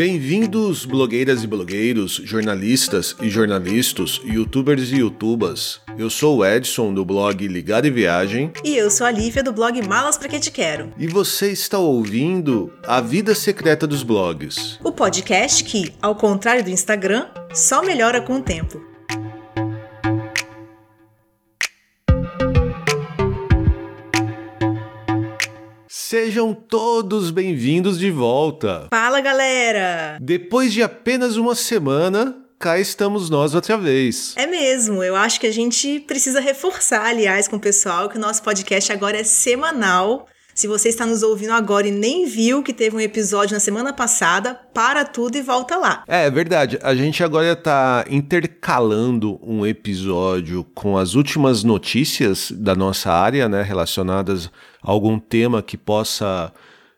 Bem-vindos, blogueiras e blogueiros, jornalistas e jornalistas, youtubers e youtubas. Eu sou o Edson do blog Ligado e Viagem. E eu sou a Lívia do blog Malas Pra Que Te Quero. E você está ouvindo A Vida Secreta dos Blogs. O podcast que, ao contrário do Instagram, só melhora com o tempo. Sejam todos bem-vindos de volta. Fala, galera! Depois de apenas uma semana, cá estamos nós outra vez. É mesmo, eu acho que a gente precisa reforçar, aliás, com o pessoal que o nosso podcast agora é semanal. Se você está nos ouvindo agora e nem viu que teve um episódio na semana passada, para tudo e volta lá. É, é verdade. A gente agora está intercalando um episódio com as últimas notícias da nossa área, né, relacionadas a algum tema que possa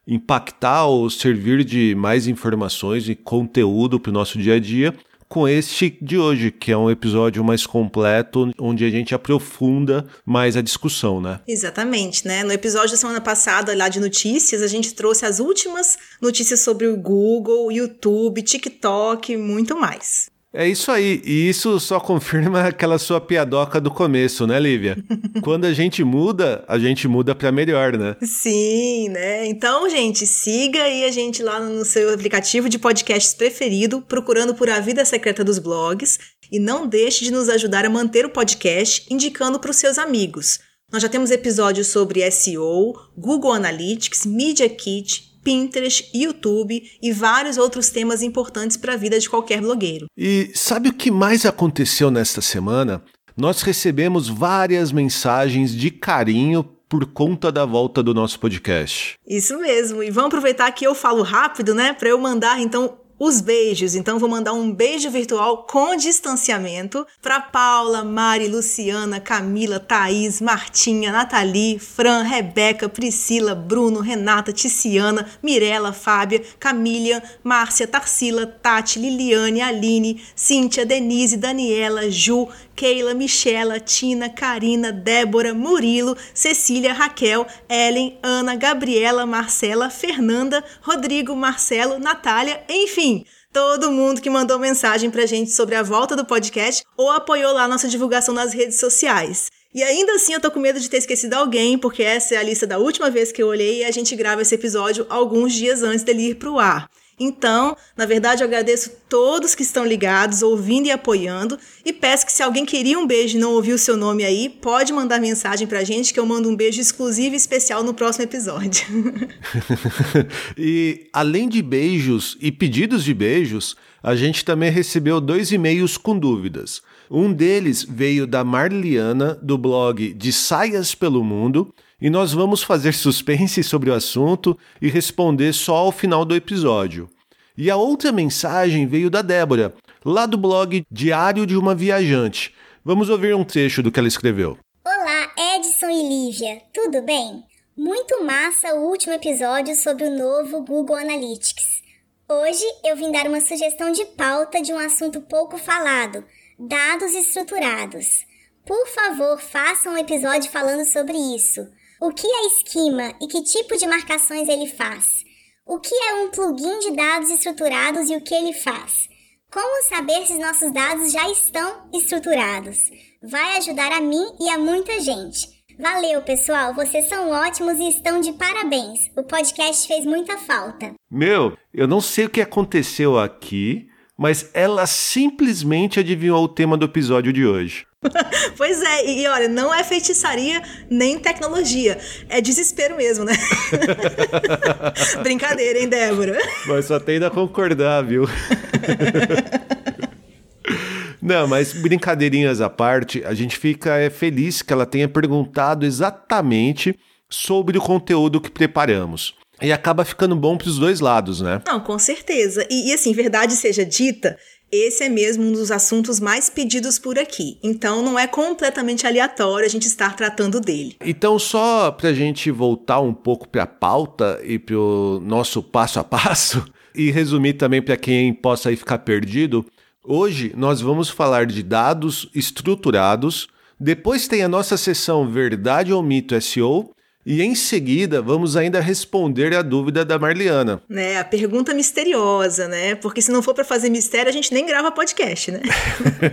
impactar ou servir de mais informações e conteúdo para o nosso dia a dia com este de hoje, que é um episódio mais completo, onde a gente aprofunda mais a discussão, né? Exatamente, né? No episódio da semana passada, lá de notícias, a gente trouxe as últimas notícias sobre o Google, YouTube, TikTok e muito mais. É isso aí, e isso só confirma aquela sua piadoca do começo, né, Lívia? Quando a gente muda, a gente muda para melhor, né? Sim, né? Então, gente, siga aí a gente lá no seu aplicativo de podcasts preferido, procurando por A Vida Secreta dos Blogs, e não deixe de nos ajudar a manter o podcast indicando para os seus amigos. Nós já temos episódios sobre SEO, Google Analytics, Media Kit, Pinterest, YouTube e vários outros temas importantes para a vida de qualquer blogueiro. E sabe o que mais aconteceu nesta semana? Nós recebemos várias mensagens de carinho por conta da volta do nosso podcast. Isso mesmo. E vamos aproveitar que eu falo rápido, né, para eu mandar então os beijos. Então vou mandar um beijo virtual com distanciamento para Paula, Mari, Luciana, Camila, Thaís, Martinha, Nathalie, Fran, Rebeca, Priscila, Bruno, Renata, Ticiana, Mirela, Fábia, Camila, Márcia, Tarsila, Tati, Liliane, Aline, Cíntia, Denise, Daniela, Ju, Keila, Michela, Tina, Karina, Débora, Murilo, Cecília, Raquel, Ellen, Ana, Gabriela, Marcela, Fernanda, Rodrigo, Marcelo, Natália, enfim todo mundo que mandou mensagem pra gente sobre a volta do podcast ou apoiou lá nossa divulgação nas redes sociais. E ainda assim eu tô com medo de ter esquecido alguém, porque essa é a lista da última vez que eu olhei e a gente grava esse episódio alguns dias antes dele ir pro ar. Então, na verdade, eu agradeço todos que estão ligados, ouvindo e apoiando. E peço que se alguém queria um beijo e não ouviu o seu nome aí, pode mandar mensagem pra gente que eu mando um beijo exclusivo e especial no próximo episódio. e além de beijos e pedidos de beijos, a gente também recebeu dois e-mails com dúvidas. Um deles veio da Marliana, do blog De Saias pelo Mundo, e nós vamos fazer suspense sobre o assunto e responder só ao final do episódio. E a outra mensagem veio da Débora, lá do blog Diário de uma Viajante. Vamos ouvir um trecho do que ela escreveu. Olá, Edson e Lívia, tudo bem? Muito massa o último episódio sobre o novo Google Analytics. Hoje eu vim dar uma sugestão de pauta de um assunto pouco falado: dados estruturados. Por favor, façam um episódio falando sobre isso. O que é esquema e que tipo de marcações ele faz? O que é um plugin de dados estruturados e o que ele faz? Como saber se nossos dados já estão estruturados? Vai ajudar a mim e a muita gente. Valeu, pessoal, vocês são ótimos e estão de parabéns. O podcast fez muita falta. Meu, eu não sei o que aconteceu aqui, mas ela simplesmente adivinhou o tema do episódio de hoje. pois é, e olha, não é feitiçaria nem tecnologia, é desespero mesmo, né? Brincadeira, hein, Débora? Mas só tem a concordar, viu? Não, mas brincadeirinhas à parte, a gente fica é, feliz que ela tenha perguntado exatamente sobre o conteúdo que preparamos. E acaba ficando bom para os dois lados, né? Não, com certeza. E, e assim, verdade seja dita, esse é mesmo um dos assuntos mais pedidos por aqui. Então não é completamente aleatório a gente estar tratando dele. Então, só para a gente voltar um pouco para a pauta e para o nosso passo a passo, e resumir também para quem possa aí ficar perdido, hoje nós vamos falar de dados estruturados. Depois tem a nossa sessão Verdade ou Mito SEO E em seguida, vamos ainda responder a dúvida da Marliana. Né, a pergunta misteriosa, né? Porque se não for para fazer mistério, a gente nem grava podcast, né?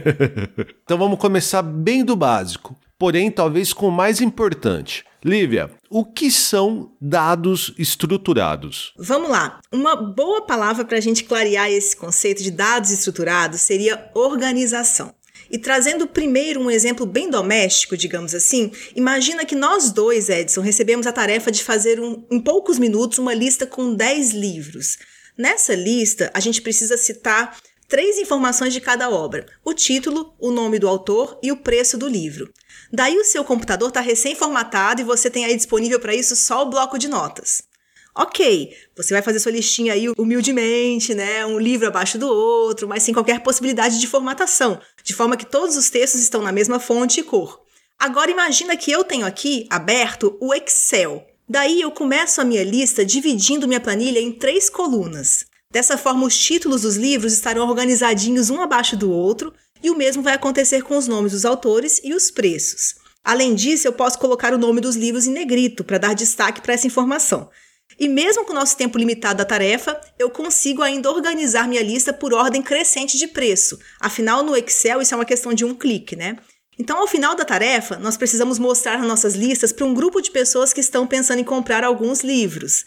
então vamos começar bem do básico, porém talvez com o mais importante. Lívia, o que são dados estruturados? Vamos lá. Uma boa palavra para a gente clarear esse conceito de dados estruturados seria organização. E trazendo primeiro um exemplo bem doméstico, digamos assim, imagina que nós dois, Edson, recebemos a tarefa de fazer um, em poucos minutos uma lista com 10 livros. Nessa lista, a gente precisa citar três informações de cada obra: o título, o nome do autor e o preço do livro. Daí o seu computador está recém-formatado e você tem aí disponível para isso só o bloco de notas. Ok, você vai fazer sua listinha aí humildemente, né? Um livro abaixo do outro, mas sem qualquer possibilidade de formatação, de forma que todos os textos estão na mesma fonte e cor. Agora imagina que eu tenho aqui aberto o Excel. Daí eu começo a minha lista dividindo minha planilha em três colunas. Dessa forma, os títulos dos livros estarão organizadinhos um abaixo do outro, e o mesmo vai acontecer com os nomes dos autores e os preços. Além disso, eu posso colocar o nome dos livros em negrito para dar destaque para essa informação. E mesmo com o nosso tempo limitado da tarefa, eu consigo ainda organizar minha lista por ordem crescente de preço. Afinal, no Excel isso é uma questão de um clique, né? Então, ao final da tarefa, nós precisamos mostrar nossas listas para um grupo de pessoas que estão pensando em comprar alguns livros.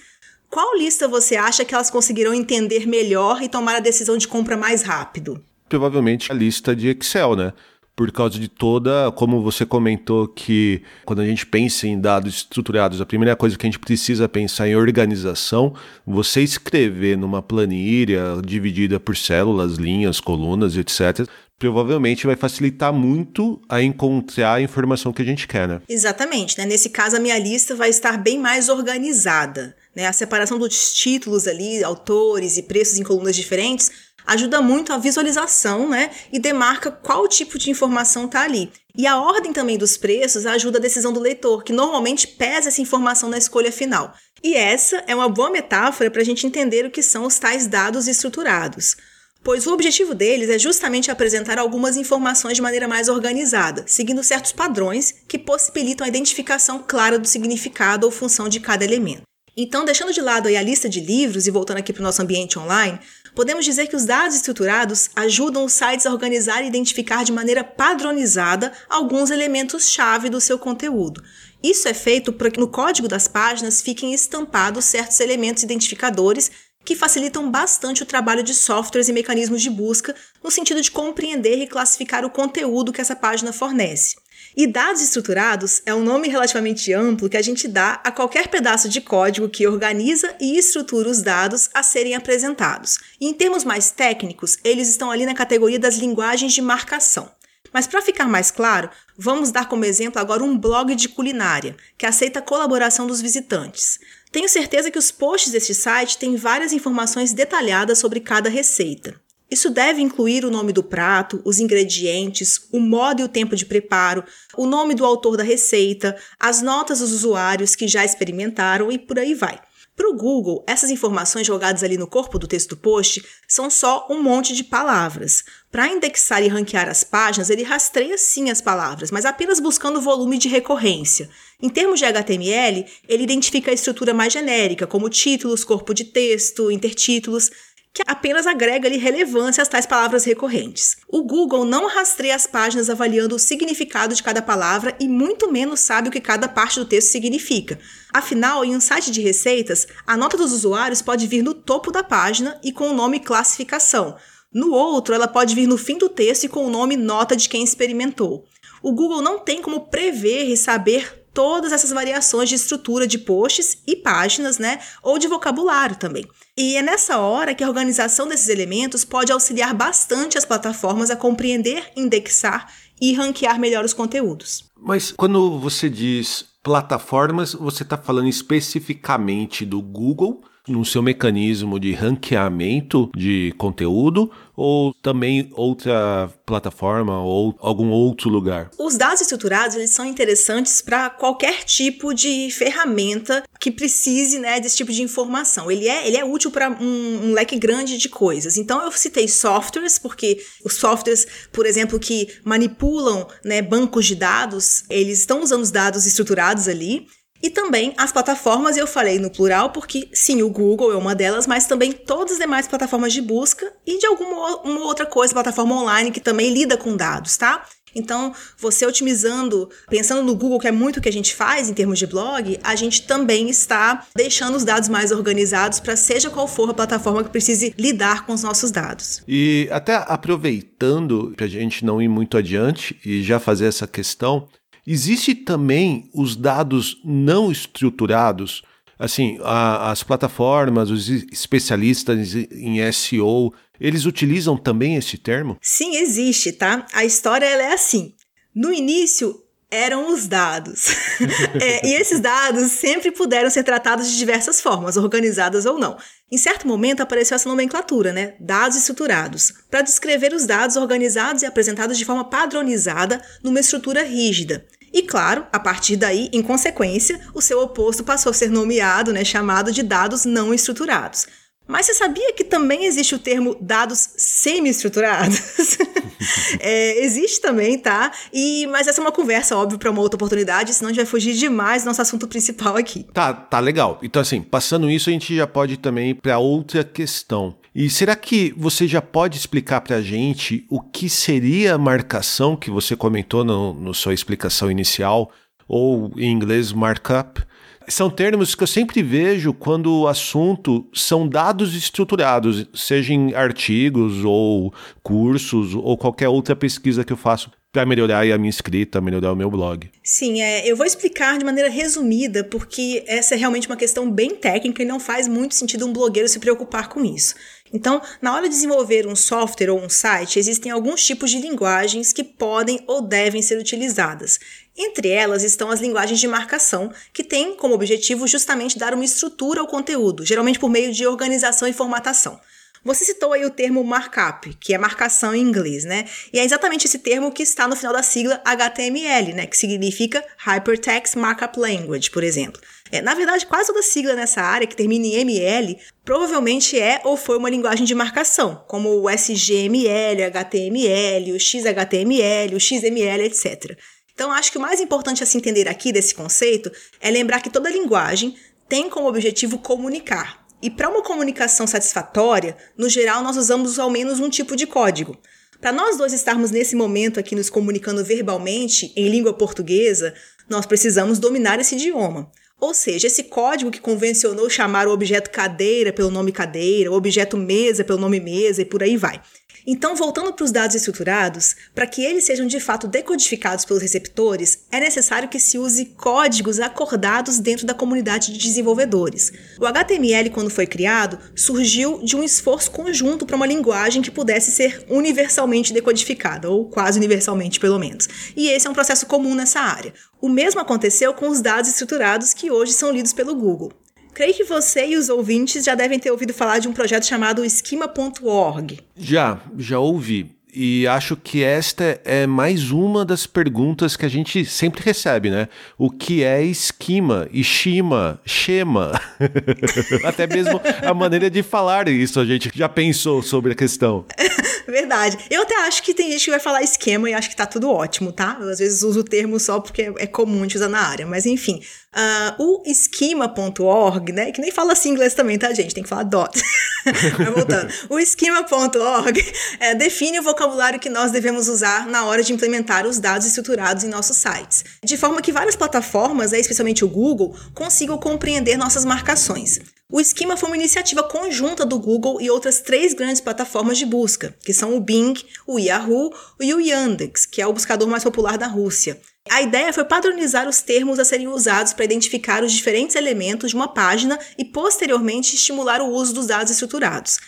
Qual lista você acha que elas conseguirão entender melhor e tomar a decisão de compra mais rápido? Provavelmente a lista de Excel, né? Por causa de toda, como você comentou que quando a gente pensa em dados estruturados, a primeira coisa que a gente precisa pensar em organização, você escrever numa planilha dividida por células, linhas, colunas, etc, provavelmente vai facilitar muito a encontrar a informação que a gente quer, né? Exatamente, né? Nesse caso a minha lista vai estar bem mais organizada, né? A separação dos títulos ali, autores e preços em colunas diferentes ajuda muito a visualização, né? E demarca qual tipo de informação está ali. E a ordem também dos preços ajuda a decisão do leitor, que normalmente pesa essa informação na escolha final. E essa é uma boa metáfora para a gente entender o que são os tais dados estruturados. Pois o objetivo deles é justamente apresentar algumas informações de maneira mais organizada, seguindo certos padrões que possibilitam a identificação clara do significado ou função de cada elemento. Então, deixando de lado a lista de livros e voltando aqui para o nosso ambiente online, podemos dizer que os dados estruturados ajudam os sites a organizar e identificar de maneira padronizada alguns elementos-chave do seu conteúdo. Isso é feito para que no código das páginas fiquem estampados certos elementos identificadores que facilitam bastante o trabalho de softwares e mecanismos de busca no sentido de compreender e classificar o conteúdo que essa página fornece. E dados estruturados é um nome relativamente amplo que a gente dá a qualquer pedaço de código que organiza e estrutura os dados a serem apresentados. E em termos mais técnicos, eles estão ali na categoria das linguagens de marcação. Mas para ficar mais claro, vamos dar como exemplo agora um blog de culinária, que aceita a colaboração dos visitantes. Tenho certeza que os posts deste site têm várias informações detalhadas sobre cada receita. Isso deve incluir o nome do prato, os ingredientes, o modo e o tempo de preparo, o nome do autor da receita, as notas dos usuários que já experimentaram e por aí vai. Para o Google, essas informações jogadas ali no corpo do texto do post são só um monte de palavras. Para indexar e ranquear as páginas, ele rastreia sim as palavras, mas apenas buscando o volume de recorrência. Em termos de HTML, ele identifica a estrutura mais genérica, como títulos, corpo de texto, intertítulos, que apenas agrega ali relevância às tais palavras recorrentes. O Google não rastreia as páginas avaliando o significado de cada palavra e muito menos sabe o que cada parte do texto significa. Afinal, em um site de receitas, a nota dos usuários pode vir no topo da página e com o nome classificação. No outro, ela pode vir no fim do texto e com o nome nota de quem experimentou. O Google não tem como prever e saber todas essas variações de estrutura de posts e páginas, né, ou de vocabulário também. E é nessa hora que a organização desses elementos pode auxiliar bastante as plataformas a compreender, indexar e ranquear melhor os conteúdos. Mas quando você diz plataformas, você está falando especificamente do Google no seu mecanismo de ranqueamento de conteúdo ou também outra plataforma ou algum outro lugar? Os dados estruturados eles são interessantes para qualquer tipo de ferramenta que precise né, desse tipo de informação. Ele é, ele é útil para um, um leque grande de coisas. Então eu citei softwares, porque os softwares, por exemplo, que manipulam né, bancos de dados, eles estão usando os dados estruturados ali. E também as plataformas, eu falei no plural, porque sim, o Google é uma delas, mas também todas as demais plataformas de busca e de alguma uma outra coisa, plataforma online que também lida com dados, tá? Então, você otimizando, pensando no Google, que é muito o que a gente faz em termos de blog, a gente também está deixando os dados mais organizados para seja qual for a plataforma que precise lidar com os nossos dados. E até aproveitando para a gente não ir muito adiante e já fazer essa questão, existe também os dados não estruturados assim, a, as plataformas, os especialistas em SEO, eles utilizam também esse termo? Sim, existe, tá? A história é assim. No início, eram os dados. é, e esses dados sempre puderam ser tratados de diversas formas, organizadas ou não. Em certo momento apareceu essa nomenclatura, né? Dados estruturados, para descrever os dados organizados e apresentados de forma padronizada numa estrutura rígida. E claro, a partir daí, em consequência, o seu oposto passou a ser nomeado, né, chamado de dados não estruturados. Mas você sabia que também existe o termo dados semi-estruturados? é, existe também, tá? E, mas essa é uma conversa, óbvio, para uma outra oportunidade, senão a gente vai fugir demais do nosso assunto principal aqui. Tá, tá legal. Então, assim, passando isso, a gente já pode ir também para outra questão. E será que você já pode explicar para a gente o que seria a marcação que você comentou no, no sua explicação inicial, ou em inglês markup? São termos que eu sempre vejo quando o assunto são dados estruturados, seja em artigos ou cursos ou qualquer outra pesquisa que eu faço para melhorar a minha escrita, melhorar o meu blog. Sim, é, eu vou explicar de maneira resumida, porque essa é realmente uma questão bem técnica e não faz muito sentido um blogueiro se preocupar com isso. Então, na hora de desenvolver um software ou um site, existem alguns tipos de linguagens que podem ou devem ser utilizadas. Entre elas estão as linguagens de marcação, que têm como objetivo justamente dar uma estrutura ao conteúdo, geralmente por meio de organização e formatação. Você citou aí o termo markup, que é marcação em inglês, né? E é exatamente esse termo que está no final da sigla HTML, né? Que significa Hypertext Markup Language, por exemplo. É, na verdade, quase toda sigla nessa área que termina em ML provavelmente é ou foi uma linguagem de marcação, como o SGML, HTML, o XHTML, o XML, etc. Então, acho que o mais importante a se entender aqui desse conceito é lembrar que toda linguagem tem como objetivo comunicar. E para uma comunicação satisfatória, no geral, nós usamos ao menos um tipo de código. Para nós dois estarmos nesse momento aqui nos comunicando verbalmente em língua portuguesa, nós precisamos dominar esse idioma. Ou seja, esse código que convencionou chamar o objeto cadeira pelo nome cadeira, o objeto mesa pelo nome mesa e por aí vai. Então, voltando para os dados estruturados, para que eles sejam de fato decodificados pelos receptores, é necessário que se use códigos acordados dentro da comunidade de desenvolvedores. O HTML, quando foi criado, surgiu de um esforço conjunto para uma linguagem que pudesse ser universalmente decodificada, ou quase universalmente, pelo menos. E esse é um processo comum nessa área. O mesmo aconteceu com os dados estruturados que hoje são lidos pelo Google. Creio que você e os ouvintes já devem ter ouvido falar de um projeto chamado Schema.org. Já, já ouvi. E acho que esta é mais uma das perguntas que a gente sempre recebe, né? O que é esquema, estima, schema? Até mesmo a maneira de falar isso a gente já pensou sobre a questão. Verdade. Eu até acho que tem gente que vai falar esquema e acho que tá tudo ótimo, tá? Eu, às vezes uso o termo só porque é comum de usar na área, mas enfim. Uh, o esquema.org, né? Que nem fala assim inglês também, tá, gente? Tem que falar dot. Voltando. O esquema.org é, define o vocabulário que nós devemos usar na hora de implementar os dados estruturados em nossos sites. De forma que várias plataformas, especialmente o Google, consigam compreender nossas marcações. O Esquema foi uma iniciativa conjunta do Google e outras três grandes plataformas de busca, que são o Bing, o Yahoo e o Yandex, que é o buscador mais popular da Rússia. A ideia foi padronizar os termos a serem usados para identificar os diferentes elementos de uma página e, posteriormente, estimular o uso dos dados estruturados.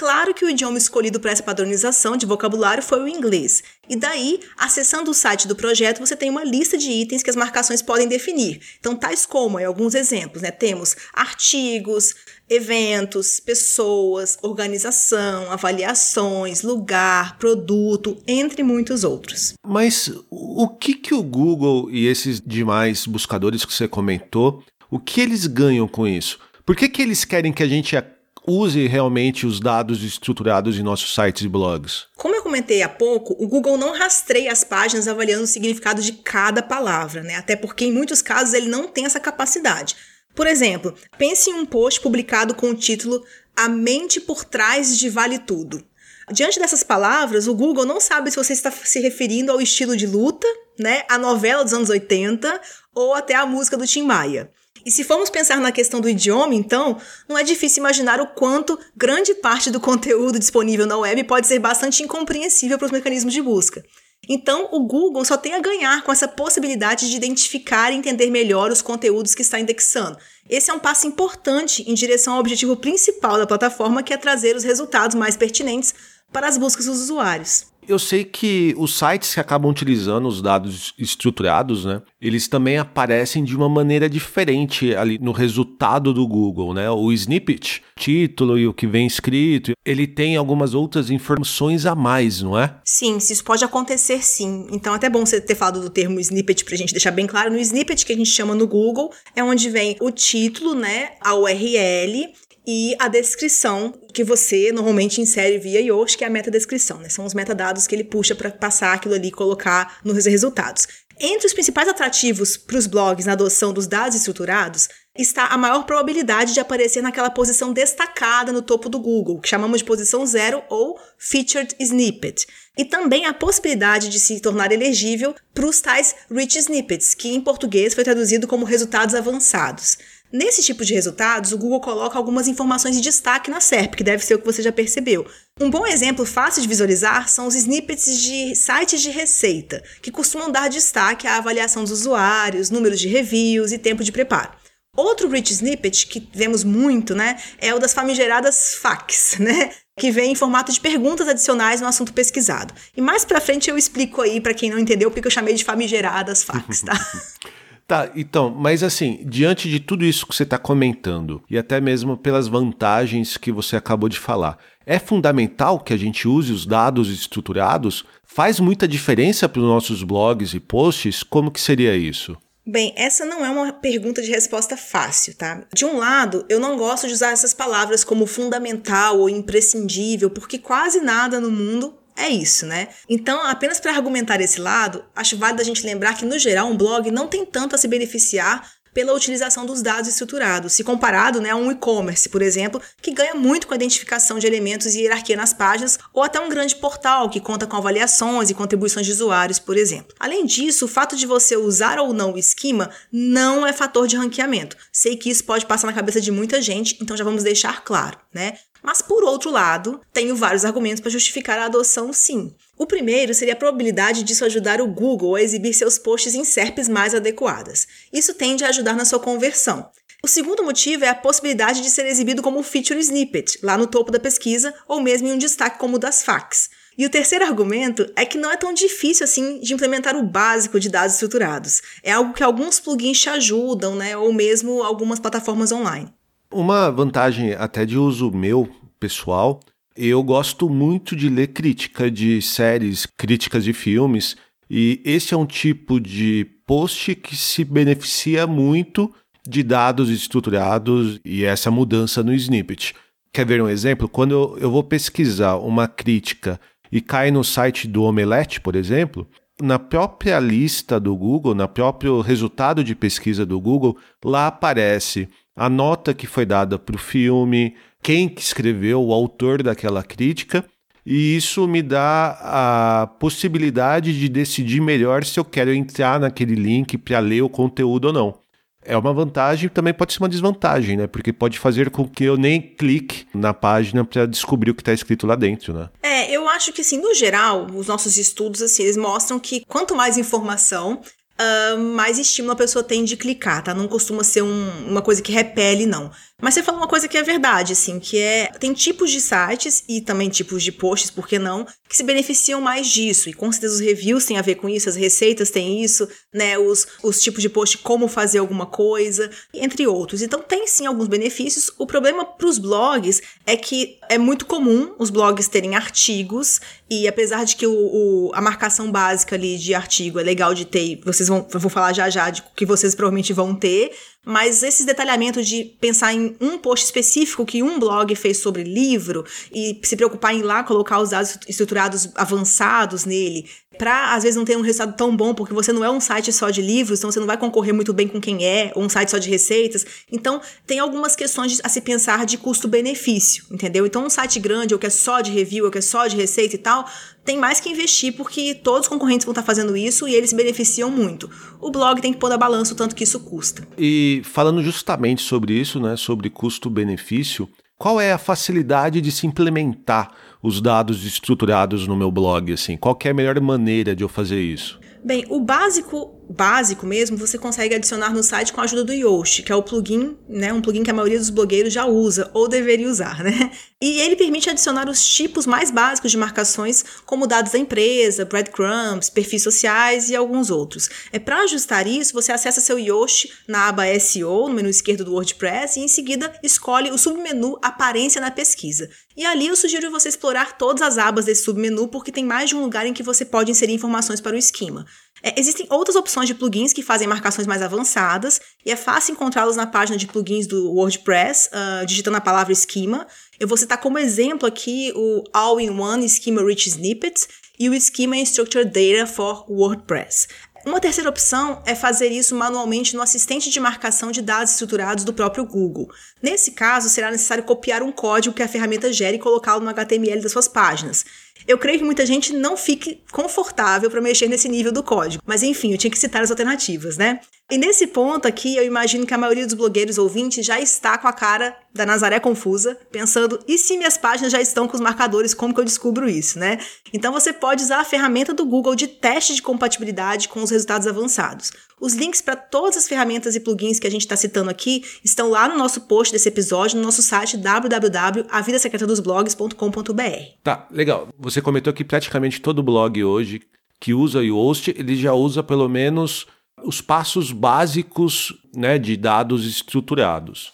Claro que o idioma escolhido para essa padronização de vocabulário foi o inglês, e daí, acessando o site do projeto, você tem uma lista de itens que as marcações podem definir. Então, tais como, aí, alguns exemplos, né? Temos artigos, eventos, pessoas, organização, avaliações, lugar, produto, entre muitos outros. Mas o que que o Google e esses demais buscadores que você comentou, o que eles ganham com isso? Por que, que eles querem que a gente use realmente os dados estruturados em nossos sites e blogs? Como eu comentei há pouco, o Google não rastreia as páginas avaliando o significado de cada palavra, né? Até porque em muitos casos ele não tem essa capacidade. Por exemplo, pense em um post publicado com o título A mente por trás de vale tudo. Diante dessas palavras, o Google não sabe se você está se referindo ao estilo de luta, né, a novela dos anos 80 ou até a música do Tim Maia. E se formos pensar na questão do idioma, então, não é difícil imaginar o quanto grande parte do conteúdo disponível na web pode ser bastante incompreensível para os mecanismos de busca. Então, o Google só tem a ganhar com essa possibilidade de identificar e entender melhor os conteúdos que está indexando. Esse é um passo importante em direção ao objetivo principal da plataforma, que é trazer os resultados mais pertinentes para as buscas dos usuários. Eu sei que os sites que acabam utilizando os dados estruturados, né, eles também aparecem de uma maneira diferente ali no resultado do Google, né? O snippet, título e o que vem escrito, ele tem algumas outras informações a mais, não é? Sim, isso pode acontecer sim. Então, até bom você ter falado do termo snippet pra gente deixar bem claro. No snippet que a gente chama no Google é onde vem o título, né, a URL e a descrição que você normalmente insere via Yoast, que é a metadescrição, né? São os metadados que ele puxa para passar aquilo ali e colocar nos resultados. Entre os principais atrativos para os blogs na adoção dos dados estruturados está a maior probabilidade de aparecer naquela posição destacada no topo do Google, que chamamos de posição zero ou Featured Snippet. E também a possibilidade de se tornar elegível para os tais Rich Snippets, que em português foi traduzido como resultados avançados. Nesse tipo de resultados, o Google coloca algumas informações de destaque na SERP, que deve ser o que você já percebeu. Um bom exemplo fácil de visualizar são os snippets de sites de receita, que costumam dar destaque à avaliação dos usuários, números de reviews e tempo de preparo. Outro rich snippet que vemos muito, né, é o das famigeradas FAQs, né, que vem em formato de perguntas adicionais no assunto pesquisado. E mais para frente eu explico aí para quem não entendeu porque eu chamei de famigeradas FAQs, tá? Tá, então, mas assim, diante de tudo isso que você está comentando, e até mesmo pelas vantagens que você acabou de falar, é fundamental que a gente use os dados estruturados? Faz muita diferença para os nossos blogs e posts? Como que seria isso? Bem, essa não é uma pergunta de resposta fácil, tá? De um lado, eu não gosto de usar essas palavras como fundamental ou imprescindível, porque quase nada no mundo é isso, né? Então, apenas para argumentar esse lado, acho válido a gente lembrar que, no geral, um blog não tem tanto a se beneficiar pela utilização dos dados estruturados, se comparado né, a um e-commerce, por exemplo, que ganha muito com a identificação de elementos e hierarquia nas páginas, ou até um grande portal que conta com avaliações e contribuições de usuários, por exemplo. Além disso, o fato de você usar ou não o esquema não é fator de ranqueamento. Sei que isso pode passar na cabeça de muita gente, então já vamos deixar claro, né? Mas, por outro lado, tenho vários argumentos para justificar a adoção, sim. O primeiro seria a probabilidade disso ajudar o Google a exibir seus posts em SERPs mais adequadas. Isso tende a ajudar na sua conversão. O segundo motivo é a possibilidade de ser exibido como feature snippet, lá no topo da pesquisa, ou mesmo em um destaque como o das FAQs. E o terceiro argumento é que não é tão difícil assim de implementar o básico de dados estruturados. É algo que alguns plugins te ajudam, né, ou mesmo algumas plataformas online. Uma vantagem até de uso meu, pessoal, eu gosto muito de ler crítica de séries, críticas de filmes, e esse é um tipo de post que se beneficia muito de dados estruturados e essa mudança no snippet. Quer ver um exemplo? Quando eu, vou pesquisar uma crítica e cai no site do Omelete, por exemplo, na própria lista do Google, na próprio resultado de pesquisa do Google, lá aparece a nota que foi dada para o filme, quem que escreveu, o autor daquela crítica, e isso me dá a possibilidade de decidir melhor se eu quero entrar naquele link para ler o conteúdo ou não. É uma vantagem, também pode ser uma desvantagem, né? Porque pode fazer com que eu nem clique na página para descobrir o que está escrito lá dentro, né? É, eu acho que, assim, no geral, os nossos estudos, assim, eles mostram que quanto mais informação, uh, mais estímulo a pessoa tem de clicar, tá? Não costuma ser um, uma coisa que repele, não. Mas você falou uma coisa que é verdade, assim, que é. Tem tipos de sites e também tipos de posts, por que não, que se beneficiam mais disso. E com certeza os reviews têm a ver com isso, as receitas têm isso, né? Os, os tipos de post, como fazer alguma coisa, entre outros. Então tem sim alguns benefícios. O problema para os blogs é que é muito comum os blogs terem artigos, e apesar de que o, o, a marcação básica ali de artigo é legal de ter, vocês vão, eu vou falar já já de que vocês provavelmente vão ter, mas esse detalhamento de pensar em um post específico que um blog fez sobre livro e se preocupar em lá colocar os dados estruturados avançados nele, para às vezes não ter um resultado tão bom, porque você não é um site só de livros, então você não vai concorrer muito bem com quem é, ou um site só de receitas. Então, tem algumas questões a se pensar de custo-benefício, entendeu? Então, um site grande, ou que é só de review, ou que é só de receita e tal, tem mais que investir, porque todos os concorrentes vão estar fazendo isso e eles beneficiam muito. O blog tem que pôr na balança o tanto que isso custa. E falando justamente sobre isso, né, sobre custo-benefício, qual é a facilidade de se implementar os dados estruturados no meu blog, assim? Qual é a melhor maneira de eu fazer isso? Bem, o básico, básico mesmo, você consegue adicionar no site com a ajuda do Yoast, que é o plugin, né, um plugin que a maioria dos blogueiros já usa ou deveria usar, né? E ele permite adicionar os tipos mais básicos de marcações, como dados da empresa, breadcrumbs, perfis sociais e alguns outros. É para ajustar isso, você acessa seu Yoast na aba SEO, no menu esquerdo do WordPress, e em seguida escolhe o submenu Aparência na pesquisa. E ali eu sugiro você explorar todas as abas desse submenu, porque tem mais de um lugar em que você pode inserir informações para o esquema. É, existem outras opções de plugins que fazem marcações mais avançadas e é fácil encontrá-los na página de plugins do WordPress, uh, digitando a palavra esquema. Eu vou citar como exemplo aqui o All-in-One Schema Rich Snippets e o Schema Structured Data for WordPress. Uma terceira opção é fazer isso manualmente no assistente de marcação de dados estruturados do próprio Google. Nesse caso, será necessário copiar um código que a ferramenta gere e colocá-lo no HTML das suas páginas. Eu creio que muita gente não fique confortável para mexer nesse nível do código, mas enfim, eu tinha que citar as alternativas, né? E nesse ponto aqui, eu imagino que a maioria dos blogueiros ouvintes já está com a cara da Nazaré confusa, pensando: e se minhas páginas já estão com os marcadores, como que eu descubro isso, né? Então você pode usar a ferramenta do Google de teste de compatibilidade com os resultados avançados. Os links para todas as ferramentas e plugins que a gente está citando aqui estão lá no nosso post desse episódio, no nosso site www.avidasecretadosblogs.com.br. Tá, legal. Você comentou que praticamente todo blog hoje que usa o Yoast, ele já usa pelo menos os passos básicos né, de dados estruturados.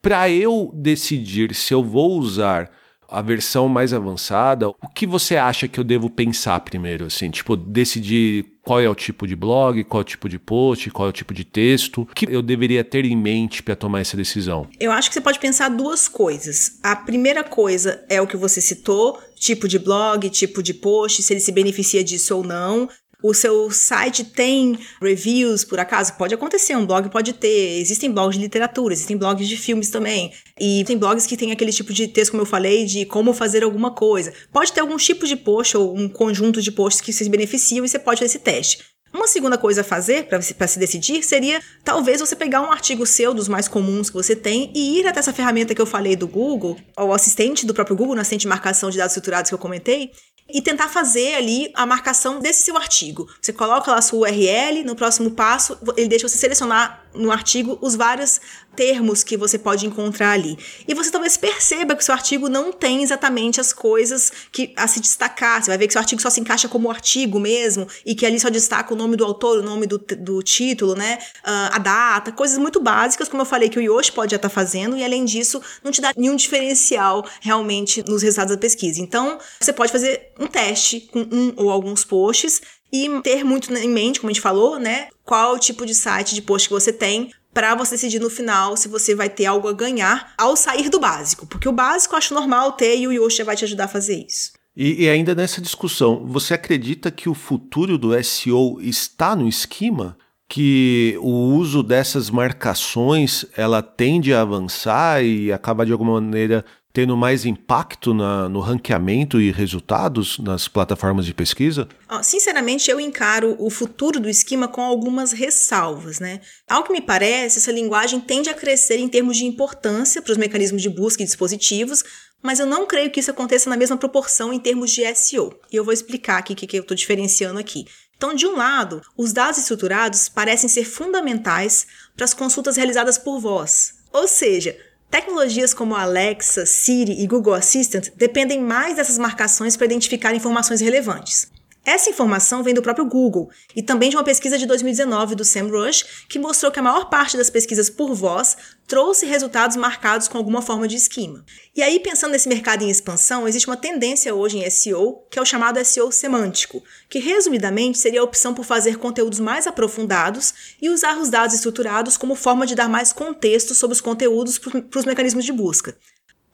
Para eu decidir se eu vou usar a versão mais avançada, o que você acha que eu devo pensar primeiro? Assim, tipo, decidir qual é o tipo de blog, qual é o tipo de post, qual é o tipo de texto, o que eu deveria ter em mente para tomar essa decisão? Eu acho que você pode pensar duas coisas. A primeira coisa é o que você citou, tipo de blog, tipo de post, se ele se beneficia disso ou não o seu site tem reviews, por acaso? Pode acontecer, um blog pode ter. Existem blogs de literatura, existem blogs de filmes também. E tem blogs que tem aquele tipo de texto, como eu falei, de como fazer alguma coisa. Pode ter algum tipo de post ou um conjunto de posts que se beneficiam e você pode fazer esse teste. Uma segunda coisa a fazer para se decidir seria talvez você pegar um artigo seu, dos mais comuns que você tem, e ir até essa ferramenta que eu falei do Google, ou assistente do próprio Google, no assistente de marcação de dados estruturados que eu comentei, e tentar fazer ali a marcação desse seu artigo. Você coloca lá a sua URL, no próximo passo, ele deixa você selecionar no artigo os vários termos que você pode encontrar ali. E você talvez perceba que seu artigo não tem exatamente as coisas que a se destacar. Você vai ver que seu artigo só se encaixa como artigo mesmo e que ali só destaca o nome do autor, o nome do, do título, né? Uh, a data, coisas muito básicas, como eu falei que o Yoast pode já estar tá fazendo e além disso não te dá nenhum diferencial realmente nos resultados da pesquisa. Então, você pode fazer um teste com um ou alguns posts e ter muito em mente, como a gente falou, né? Qual tipo de site, de post que você tem para você decidir no final se você vai ter algo a ganhar ao sair do básico. Porque o básico eu acho normal ter e o Yoshi vai te ajudar a fazer isso. E, e, ainda nessa discussão, você acredita que o futuro do SEO está no esquema? Que o uso dessas marcações ela tende a avançar e acaba de alguma maneira tendo mais impacto na, no ranqueamento e resultados nas plataformas de pesquisa? Sinceramente, eu encaro o futuro do esquema com algumas ressalvas, né? Ao que me parece, essa linguagem tende a crescer em termos de importância para os mecanismos de busca e dispositivos, mas eu não creio que isso aconteça na mesma proporção em termos de SEO. E eu vou explicar aqui o que, que eu estou diferenciando aqui. Então, de um lado, os dados estruturados parecem ser fundamentais para as consultas realizadas por voz. Ou seja, Tecnologias como Alexa, Siri e Google Assistant dependem mais dessas marcações para identificar informações relevantes. Essa informação vem do próprio Google e também de uma pesquisa de 2019 do Sam Rush, que mostrou que a maior parte das pesquisas por voz trouxe resultados marcados com alguma forma de esquema. E aí, pensando nesse mercado em expansão, existe uma tendência hoje em SEO, que é o chamado SEO semântico, que resumidamente seria a opção por fazer conteúdos mais aprofundados e usar os dados estruturados como forma de dar mais contexto sobre os conteúdos para os mecanismos de busca.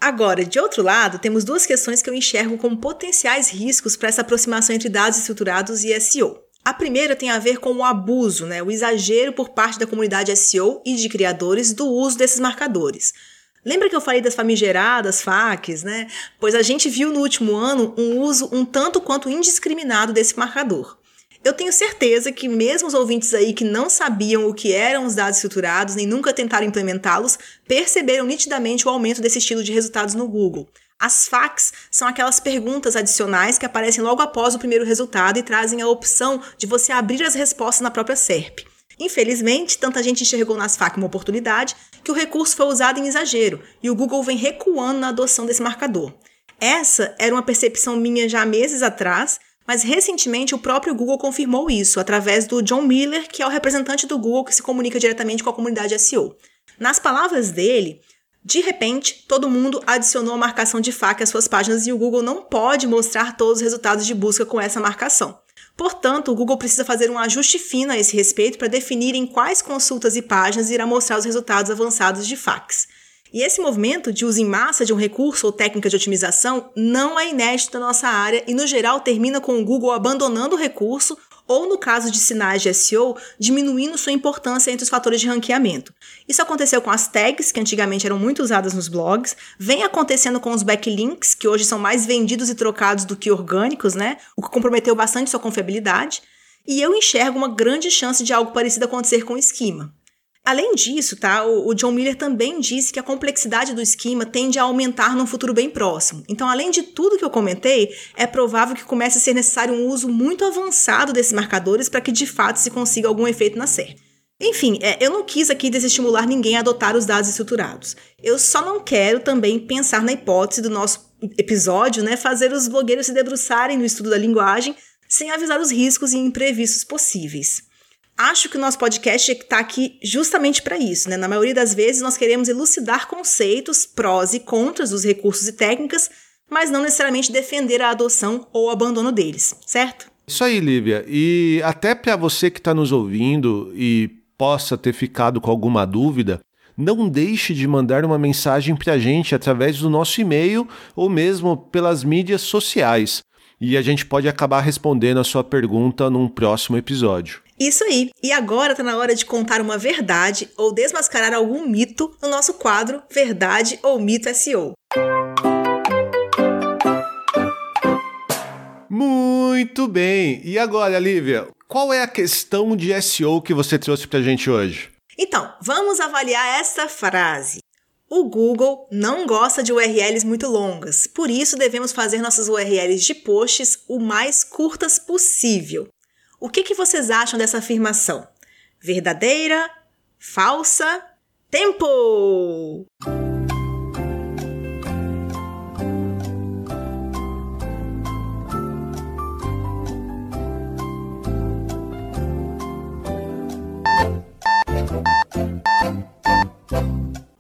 Agora, de outro lado, temos duas questões que eu enxergo como potenciais riscos para essa aproximação entre dados estruturados e SEO. A primeira tem a ver com o abuso, né, o exagero por parte da comunidade SEO e de criadores do uso desses marcadores. Lembra que eu falei das famigeradas FAQs, né? Pois a gente viu no último ano um uso um tanto quanto indiscriminado desse marcador. Eu tenho certeza que mesmo os ouvintes aí que não sabiam o que eram os dados estruturados nem nunca tentaram implementá-los, perceberam nitidamente o aumento desse estilo de resultados no Google. As FAQs são aquelas perguntas adicionais que aparecem logo após o primeiro resultado e trazem a opção de você abrir as respostas na própria SERP. Infelizmente, tanta gente enxergou nas FAQ uma oportunidade que o recurso foi usado em exagero e o Google vem recuando na adoção desse marcador. Essa era uma percepção minha já há meses atrás mas recentemente o próprio Google confirmou isso através do John Miller, que é o representante do Google que se comunica diretamente com a comunidade SEO. Nas palavras dele, de repente, todo mundo adicionou a marcação de faca às suas páginas e o Google não pode mostrar todos os resultados de busca com essa marcação. Portanto, o Google precisa fazer um ajuste fino a esse respeito para definir em quais consultas e páginas irá mostrar os resultados avançados de fax. E esse movimento de uso em massa de um recurso ou técnica de otimização não é inédito na nossa área e, no geral, termina com o Google abandonando o recurso ou, no caso de sinais de SEO, diminuindo sua importância entre os fatores de ranqueamento. Isso aconteceu com as tags, que antigamente eram muito usadas nos blogs, vem acontecendo com os backlinks, que hoje são mais vendidos e trocados do que orgânicos, né? O que comprometeu bastante sua confiabilidade. E eu enxergo uma grande chance de algo parecido acontecer com o esquema. Além disso, tá, o, John Miller também disse que a complexidade do esquema tende a aumentar num futuro bem próximo. Então, além de tudo que eu comentei, é provável que comece a ser necessário um uso muito avançado desses marcadores para que de fato se consiga algum efeito na série. Enfim, é, eu não quis aqui desestimular ninguém a adotar os dados estruturados. Eu só não quero também pensar na hipótese do nosso episódio, né, fazer os blogueiros se debruçarem no estudo da linguagem sem avisar os riscos e imprevistos possíveis acho que o nosso podcast está aqui justamente para isso, né? Na maioria das vezes nós queremos elucidar conceitos, prós e contras dos recursos e técnicas, mas não necessariamente defender a adoção ou o abandono deles, certo? Isso aí, Lívia. E até para você que está nos ouvindo e possa ter ficado com alguma dúvida, não deixe de mandar uma mensagem para a gente através do nosso e-mail ou mesmo pelas mídias sociais. E a gente pode acabar respondendo a sua pergunta num próximo episódio. Isso aí. E agora tá na hora de contar uma verdade ou desmascarar algum mito no nosso quadro Verdade ou Mito SEO. Muito bem. E agora, Lívia, qual é a questão de SEO que você trouxe pra gente hoje? Então, vamos avaliar essa frase. O Google não gosta de URLs muito longas, por isso devemos fazer nossas URLs de posts o mais curtas possível. O que, que vocês acham dessa afirmação? Verdadeira? Falsa? Tempo!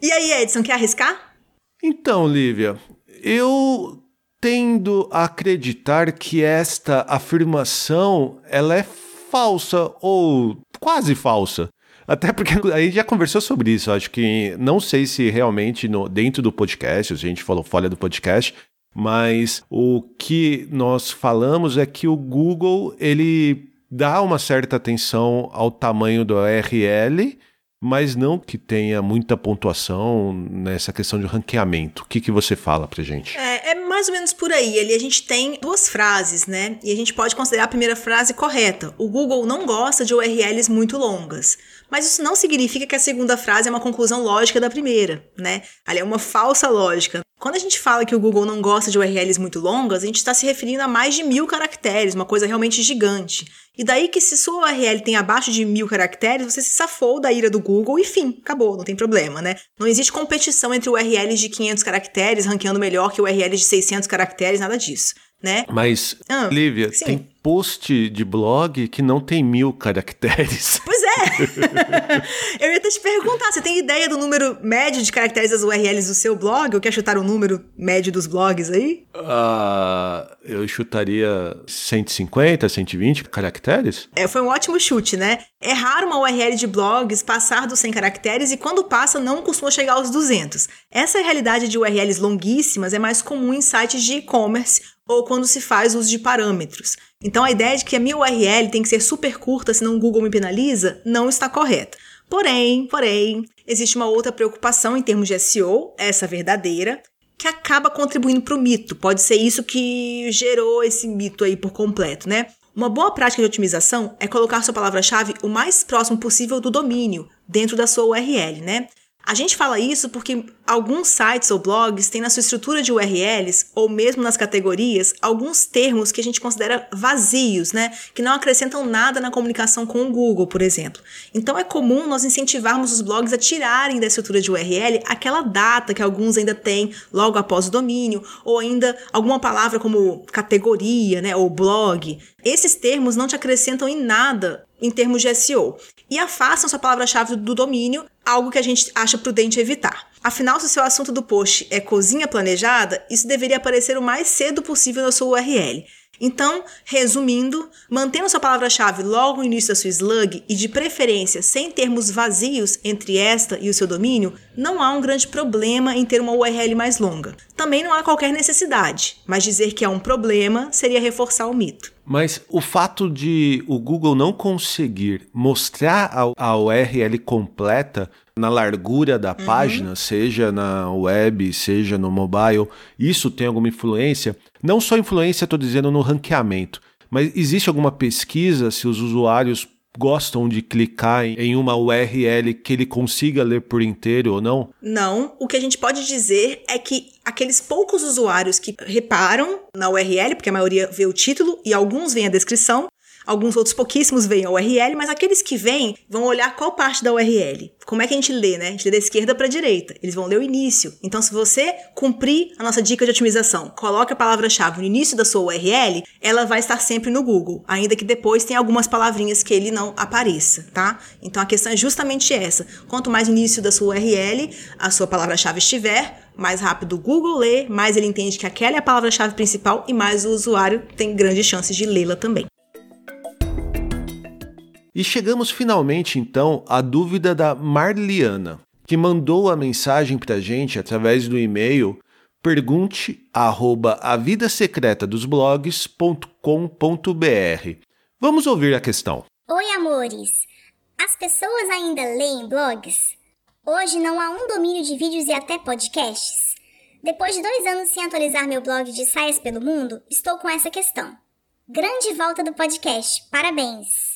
E aí, Edson, quer arriscar? Então, Lívia, eu tendo a acreditar que esta afirmação ela é falsa ou quase falsa. Até porque a gente já conversou sobre isso. Acho que não sei se realmente no, dentro do podcast, a gente falou fora do podcast, mas o que nós falamos é que o Google ele dá uma certa atenção ao tamanho do URL mas não que tenha muita pontuação nessa questão de ranqueamento. O que, que você fala pra gente? É, é mais ou menos por aí. Ali a gente tem duas frases, né? E a gente pode considerar a primeira frase correta. O Google não gosta de URLs muito longas. Mas isso não significa que a segunda frase é uma conclusão lógica da primeira, né? Ali é uma falsa lógica. Quando a gente fala que o Google não gosta de URLs muito longas, a gente está se referindo a mais de mil caracteres, uma coisa realmente gigante. E daí que se sua URL tem abaixo de mil caracteres, você se safou da ira do Google e fim, acabou, não tem problema, né? Não existe competição entre URLs de 500 caracteres ranqueando melhor que URLs de 600 caracteres, nada disso, né? Mas, ah, Lívia, sim. tem post de blog que não tem mil caracteres. Pois é! eu ia até te perguntar, você tem ideia do número médio de caracteres das URLs do seu blog? Ou quer chutar o número médio dos blogs aí? Uh, eu chutaria 150, 120 caracteres. É, foi um ótimo chute, né? É raro uma URL de blogs passar dos 100 caracteres e quando passa não costuma chegar aos 200. Essa realidade de URLs longuíssimas é mais comum em sites de e-commerce ou quando se faz uso de parâmetros. Então a ideia de que a minha URL tem que ser super curta, senão o Google me penaliza, não está correta. Porém, porém, existe uma outra preocupação em termos de SEO, essa verdadeira, que acaba contribuindo para o mito. Pode ser isso que gerou esse mito aí por completo, né? Uma boa prática de otimização é colocar sua palavra-chave o mais próximo possível do domínio dentro da sua URL, né? A gente fala isso porque alguns sites ou blogs têm na sua estrutura de URLs, ou mesmo nas categorias, alguns termos que a gente considera vazios, né? Que não acrescentam nada na comunicação com o Google, por exemplo. Então é comum nós incentivarmos os blogs a tirarem da estrutura de URL aquela data que alguns ainda têm logo após o domínio, ou ainda alguma palavra como categoria, né? Ou blog. Esses termos não te acrescentam em nada em termos de SEO e afastam sua palavra-chave do domínio, algo que a gente acha prudente evitar. Afinal, se o seu assunto do post é cozinha planejada, isso deveria aparecer o mais cedo possível na sua URL. Então, resumindo, mantendo sua palavra-chave logo no início da sua slug e de preferência sem termos vazios entre esta e o seu domínio, não há um grande problema em ter uma URL mais longa. Também não há qualquer necessidade, mas dizer que é um problema seria reforçar o mito. Mas o fato de o Google não conseguir mostrar a, URL completa na largura da uhum. página, seja na web, seja no mobile, isso tem alguma influência? Não só influência, estou dizendo, no ranqueamento, mas existe alguma pesquisa se os usuários gostam de clicar em uma URL que ele consiga ler por inteiro ou não? Não. O que a gente pode dizer é que aqueles poucos usuários que reparam na URL, porque a maioria vê o título e alguns veem a descrição, Alguns outros pouquíssimos veem a URL, mas aqueles que vêm vão olhar qual parte da URL. Como é que a gente lê, né? A gente lê da esquerda para a direita. Eles vão ler o início. Então, se você cumprir a nossa dica de otimização, coloque a palavra-chave no início da sua URL, ela vai estar sempre no Google, ainda que depois tenha algumas palavrinhas que ele não apareça, tá? Então, a questão é justamente essa. Quanto mais no início da sua URL a sua palavra-chave estiver, mais rápido o Google lê, mais ele entende que aquela é a palavra-chave principal e mais o usuário tem grandes chances de lê-la também. E chegamos finalmente então à dúvida da Marliana, que mandou a mensagem para a gente através do e-mail pergunte arroba avidasecretadosblogs.com.br. Vamos ouvir a questão. Oi, amores! As pessoas ainda leem blogs? Hoje não há um domínio de vídeos e até podcasts. Depois de dois anos sem atualizar meu blog de saias pelo mundo, estou com essa questão. Grande volta do podcast, parabéns!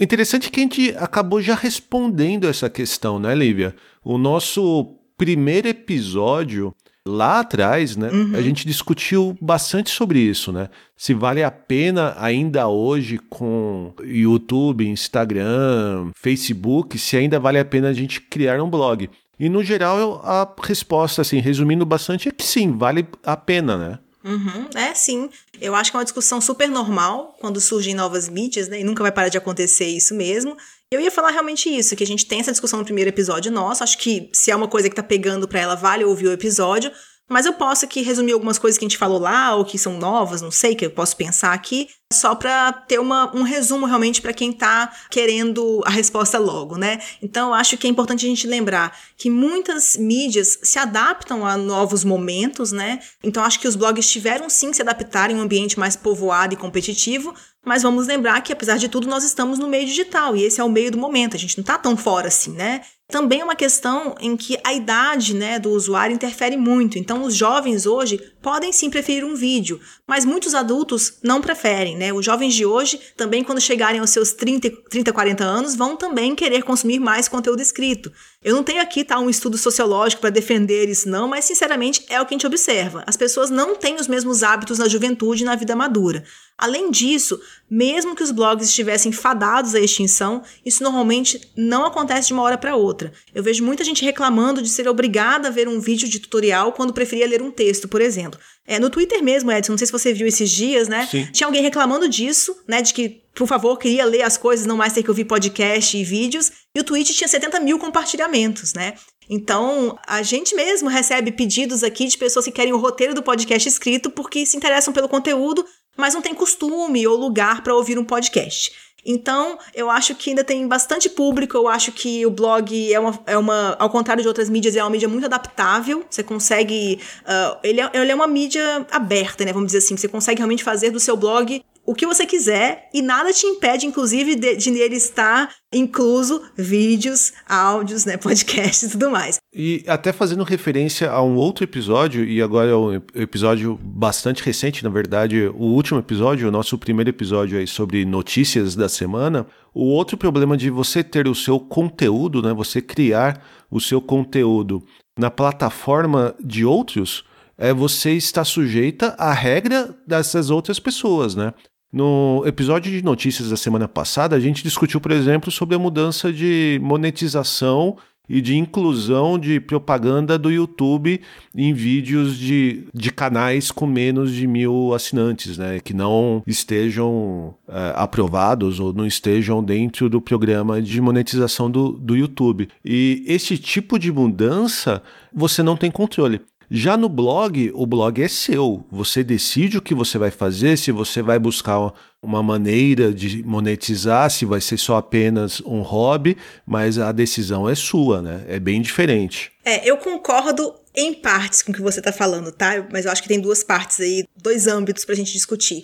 Interessante que a gente acabou já respondendo essa questão, né, Lívia? O nosso primeiro episódio lá atrás, né, uhum. a gente discutiu bastante sobre isso, né? Se vale a pena ainda hoje com YouTube, Instagram, Facebook, se ainda vale a pena a gente criar um blog. E no geral, a resposta, assim, resumindo bastante, é que sim, vale a pena, né? Uhum, é sim. Eu acho que é uma discussão super normal quando surgem novas mídias, né? E nunca vai parar de acontecer isso mesmo. Eu ia falar realmente isso, que a gente tem essa discussão no primeiro episódio nosso. Acho que se é uma coisa que tá pegando pra ela, vale ouvir o episódio. Mas eu posso aqui resumir algumas coisas que a gente falou lá, ou que são novas, não sei, que eu posso pensar aqui, só para ter uma, um resumo realmente para quem está querendo a resposta logo, né? Então, eu acho que é importante a gente lembrar que muitas mídias se adaptam a novos momentos, né? Então, acho que os blogs tiveram sim se adaptar em um ambiente mais povoado e competitivo, mas vamos lembrar que, apesar de tudo, nós estamos no meio digital e esse é o meio do momento, a gente não está tão fora assim, né? Também é uma questão em que a idade né, do usuário interfere muito. Então, os jovens hoje podem sim preferir um vídeo, mas muitos adultos não preferem. Né? Os jovens de hoje, também quando chegarem aos seus 30, 30 40 anos, vão também querer consumir mais conteúdo escrito. Eu não tenho aqui tá, um estudo sociológico para defender isso, não, mas sinceramente é o que a gente observa. As pessoas não têm os mesmos hábitos na juventude e na vida madura. Além disso, mesmo que os blogs estivessem fadados à extinção, isso normalmente não acontece de uma hora para outra. Eu vejo muita gente reclamando de ser obrigada a ver um vídeo de tutorial quando preferia ler um texto, por exemplo. É, no Twitter mesmo, Edson, não sei se você viu esses dias, né? Sim. Tinha alguém reclamando disso, né? De que, por favor, queria ler as coisas, não mais ter que ouvir podcast e vídeos. E o tweet tinha 70 mil compartilhamentos, né? Então, a gente mesmo recebe pedidos aqui de pessoas que querem o roteiro do podcast escrito porque se interessam pelo conteúdo, mas não tem costume ou lugar para ouvir um podcast. Então, eu acho que ainda tem bastante público. Eu acho que o blog é uma, é uma ao contrário de outras mídias, é uma mídia muito adaptável. Você consegue. Uh, ele, é, ele é uma mídia aberta, né? Vamos dizer assim. Você consegue realmente fazer do seu blog o que você quiser e nada te impede, inclusive, de, de nele estar incluso vídeos, áudios, né, podcasts e tudo mais. E até fazendo referência a um outro episódio, e agora é um episódio bastante recente, na verdade, o último episódio, o nosso primeiro episódio aí sobre notícias da semana. O outro problema de você ter o seu conteúdo, né, você criar o seu conteúdo na plataforma de outros, é você estar sujeita à regra dessas outras pessoas, né? No episódio de notícias da semana passada, a gente discutiu, por exemplo, sobre a mudança de monetização e de inclusão de propaganda do YouTube em vídeos de, de canais com menos de mil assinantes, né? Que não estejam é, aprovados ou não estejam dentro do programa de monetização do, do YouTube. E esse tipo de mudança você não tem controle. Já no blog, o blog é seu. Você decide o que você vai fazer, se você vai buscar uma maneira de monetizar, se vai ser só apenas um hobby, mas a decisão é sua, né? É bem diferente. É, eu concordo em partes com o que você está falando, tá? Mas eu acho que tem duas partes aí, dois âmbitos para a gente discutir.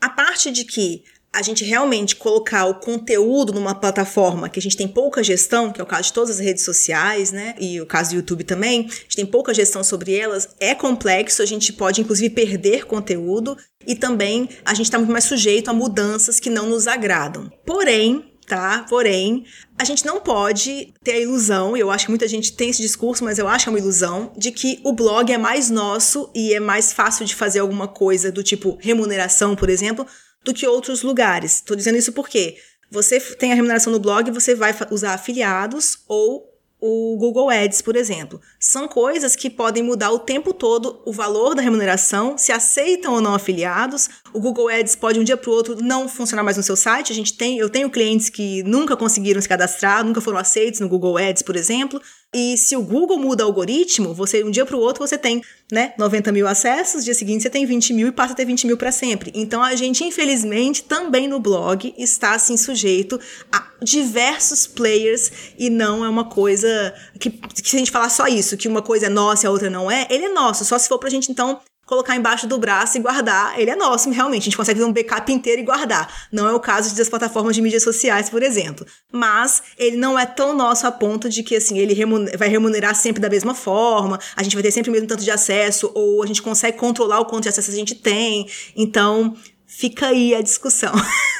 A parte de que a gente realmente colocar o conteúdo numa plataforma que a gente tem pouca gestão, que é o caso de todas as redes sociais, né? E o caso do YouTube também, a gente tem pouca gestão sobre elas, é complexo, a gente pode inclusive perder conteúdo e também a gente está muito mais sujeito a mudanças que não nos agradam. Porém, tá? Porém, a gente não pode ter a ilusão, eu acho que muita gente tem esse discurso, mas eu acho que é uma ilusão, de que o blog é mais nosso e é mais fácil de fazer alguma coisa do tipo remuneração, por exemplo, do que outros lugares. Estou dizendo isso porque você tem a remuneração no blog, você vai usar afiliados ou o Google Ads, por exemplo. São coisas que podem mudar o tempo todo o valor da remuneração, se aceitam ou não afiliados. O Google Ads pode um dia para o outro não funcionar mais no seu site. A gente tem, eu tenho clientes que nunca conseguiram se cadastrar, nunca foram aceitos no Google Ads, por exemplo. E se o Google muda o algoritmo, você um dia para o outro você tem né, 90 mil acessos, dia seguinte você tem 20 mil e passa a ter 20 mil para sempre. Então a gente, infelizmente, também no blog está assim sujeito a diversos players e não é uma coisa que, que se a gente falar só isso, que uma coisa é nossa e a outra não é, ele é nosso. Só se for pra gente então colocar embaixo do braço e guardar, ele é nosso, realmente. A gente consegue fazer um backup inteiro e guardar. Não é o caso das plataformas de mídias sociais, por exemplo. Mas ele não é tão nosso a ponto de que, assim, ele vai remunerar sempre da mesma forma, a gente vai ter sempre o mesmo tanto de acesso, ou a gente consegue controlar o quanto de acesso a gente tem. Então, fica aí a discussão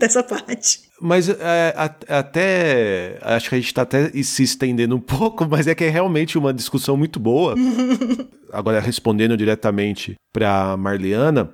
dessa parte. Mas é, até. Acho que a gente está até se estendendo um pouco, mas é que é realmente uma discussão muito boa. Agora, respondendo diretamente para Marliana,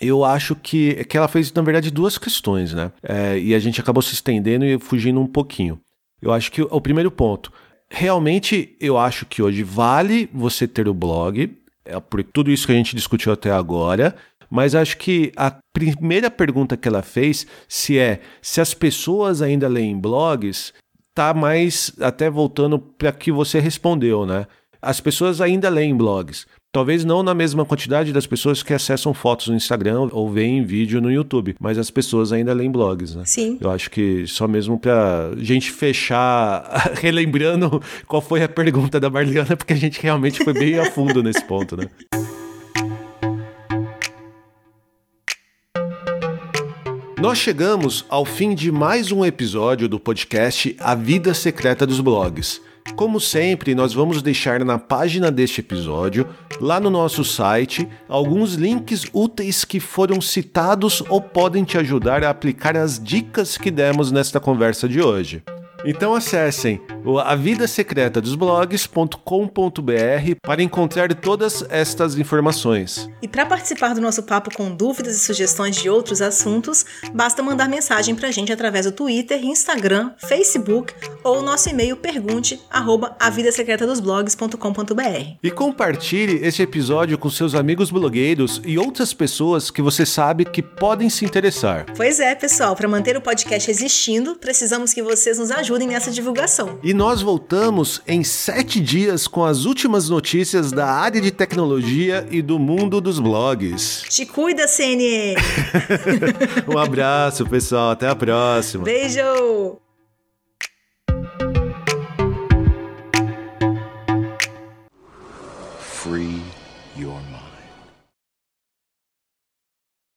eu acho que, que ela fez, na verdade, duas questões, né? É, e a gente acabou se estendendo e fugindo um pouquinho. Eu acho que o primeiro ponto. Realmente, eu acho que hoje vale você ter o blog, é por tudo isso que a gente discutiu até agora. Mas acho que a primeira pergunta que ela fez, se é se as pessoas ainda leem blogs, tá mais até voltando para que você respondeu, né? As pessoas ainda leem blogs. Talvez não na mesma quantidade das pessoas que acessam fotos no Instagram ou veem vídeo no YouTube, mas as pessoas ainda leem blogs, né? Sim. Eu acho que só mesmo pra gente fechar, relembrando qual foi a pergunta da Marliana, porque a gente realmente foi bem a fundo nesse ponto, né? Nós chegamos ao fim de mais um episódio do podcast A Vida Secreta dos Blogs. Como sempre, nós vamos deixar na página deste episódio, lá no nosso site, alguns links úteis que foram citados ou podem te ajudar a aplicar as dicas que demos nesta conversa de hoje. Então acessem o a vida secreta dos blogs.com.br para encontrar todas estas informações. E para participar do nosso papo com dúvidas e sugestões de outros assuntos, basta mandar mensagem para a gente através do Twitter, Instagram, Facebook ou nosso e-mail pergunte arroba avidasecretadosblogs.com.br. E compartilhe este episódio com seus amigos blogueiros e outras pessoas que você sabe que podem se interessar. Pois é, pessoal, para manter o podcast existindo, precisamos que vocês nos ajudem nessa divulgação. E nós voltamos em sete dias com as últimas notícias da área de tecnologia e do mundo dos blogs. Te cuida, CNN! um abraço, pessoal. Até a próxima. Beijo! Free.